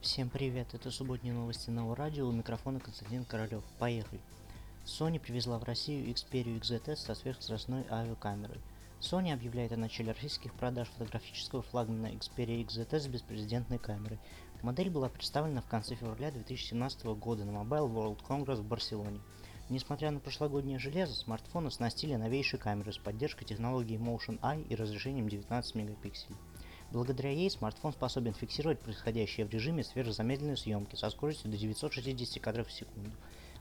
Всем привет, это субботние новости на радио, у микрофона Константин Королёв. Поехали. Sony привезла в Россию Xperia XZS со сверхскоростной авиакамерой. Sony объявляет о начале российских продаж фотографического флагмана Xperia XZS с беспрецедентной камерой. Модель была представлена в конце февраля 2017 года на Mobile World Congress в Барселоне. Несмотря на прошлогоднее железо, смартфон оснастили новейшей камерой с поддержкой технологии Motion Eye и разрешением 19 мегапикселей. Благодаря ей смартфон способен фиксировать происходящее в режиме сверхзамедленной съемки со скоростью до 960 кадров в секунду.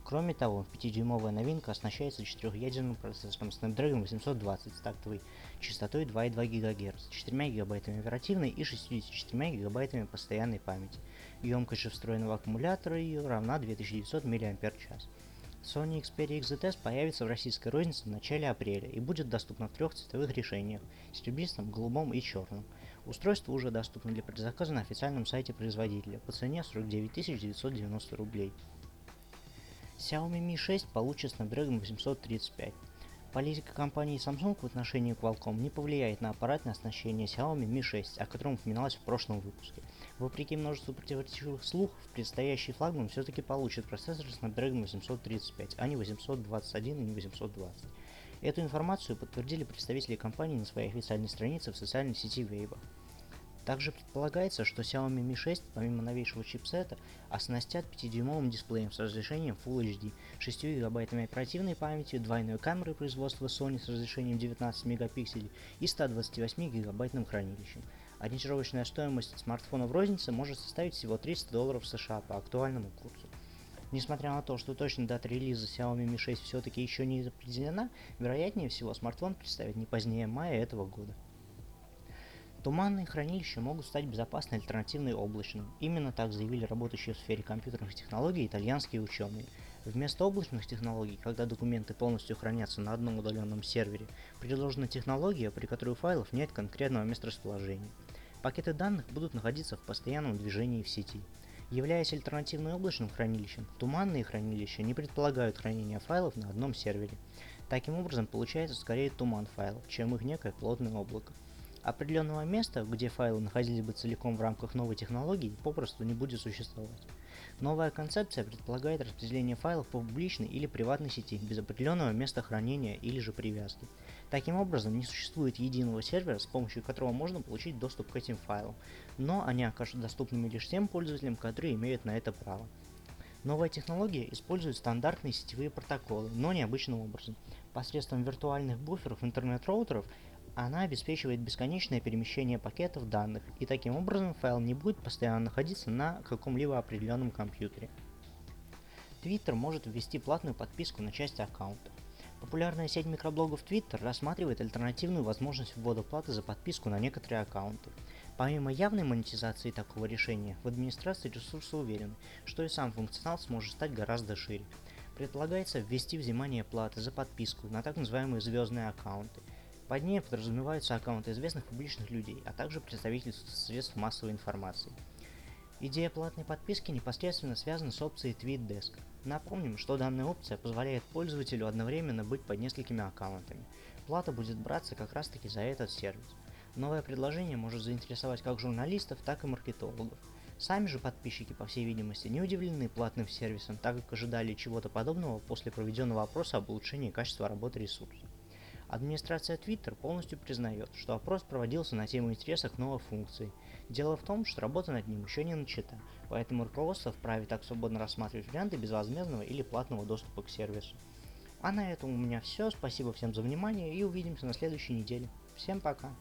Кроме того, 5-дюймовая новинка оснащается четырехъядерным процессором Snapdragon 820 с тактовой частотой 2,2 ГГц, 4 ГБ оперативной и 64 ГБ постоянной памяти. Емкость же встроенного аккумулятора ее равна 2900 мАч. Sony Xperia XZS появится в российской рознице в начале апреля и будет доступна в трех цветовых решениях – серебристом, голубом и черном. Устройство уже доступно для предзаказа на официальном сайте производителя по цене 49 990 рублей. Xiaomi Mi 6 получит Snapdragon 835. Политика компании Samsung в отношении Qualcomm не повлияет на аппаратное оснащение Xiaomi Mi 6, о котором упоминалось в прошлом выпуске. Вопреки множеству противоречивых слухов, предстоящий флагман все-таки получит процессор Snapdragon 835, а не 821 и не 820. Эту информацию подтвердили представители компании на своей официальной странице в социальной сети Weibo. Также предполагается, что Xiaomi Mi 6, помимо новейшего чипсета, оснастят 5-дюймовым дисплеем с разрешением Full HD, 6 гигабайтами оперативной памяти, двойной камерой производства Sony с разрешением 19 мегапикселей и 128 гигабайтным хранилищем. Ориентировочная стоимость смартфона в рознице может составить всего 300 долларов США по актуальному курсу. Несмотря на то, что точная дата релиза Xiaomi Mi 6 все-таки еще не определена, вероятнее всего смартфон представят не позднее мая этого года. Туманные хранилища могут стать безопасной альтернативой облачным. Именно так заявили работающие в сфере компьютерных технологий итальянские ученые. Вместо облачных технологий, когда документы полностью хранятся на одном удаленном сервере, предложена технология, при которой у файлов нет конкретного месторасположения. Пакеты данных будут находиться в постоянном движении в сети. Являясь альтернативным облачным хранилищем, туманные хранилища не предполагают хранение файлов на одном сервере. Таким образом, получается скорее туман файлов, чем их некое плотное облако. Определенного места, где файлы находились бы целиком в рамках новой технологии, попросту не будет существовать. Новая концепция предполагает распределение файлов по публичной или приватной сети без определенного места хранения или же привязки. Таким образом, не существует единого сервера, с помощью которого можно получить доступ к этим файлам, но они окажутся доступными лишь тем пользователям, которые имеют на это право. Новая технология использует стандартные сетевые протоколы, но необычным образом. Посредством виртуальных буферов интернет-роутеров она обеспечивает бесконечное перемещение пакетов данных, и таким образом файл не будет постоянно находиться на каком-либо определенном компьютере. Twitter может ввести платную подписку на часть аккаунта. Популярная сеть микроблогов Twitter рассматривает альтернативную возможность ввода платы за подписку на некоторые аккаунты. Помимо явной монетизации такого решения, в администрации ресурса уверены, что и сам функционал сможет стать гораздо шире. Предполагается ввести взимание платы за подписку на так называемые звездные аккаунты – под ней подразумеваются аккаунты известных публичных людей, а также представителей средств массовой информации. Идея платной подписки непосредственно связана с опцией TweetDesk. Напомним, что данная опция позволяет пользователю одновременно быть под несколькими аккаунтами. Плата будет браться как раз таки за этот сервис. Новое предложение может заинтересовать как журналистов, так и маркетологов. Сами же подписчики, по всей видимости, не удивлены платным сервисом, так как ожидали чего-то подобного после проведенного опроса об улучшении качества работы ресурса. Администрация Twitter полностью признает, что опрос проводился на тему интереса к новой функции. Дело в том, что работа над ним еще не начата, поэтому руководство вправе так свободно рассматривать варианты безвозмездного или платного доступа к сервису. А на этом у меня все. Спасибо всем за внимание и увидимся на следующей неделе. Всем пока!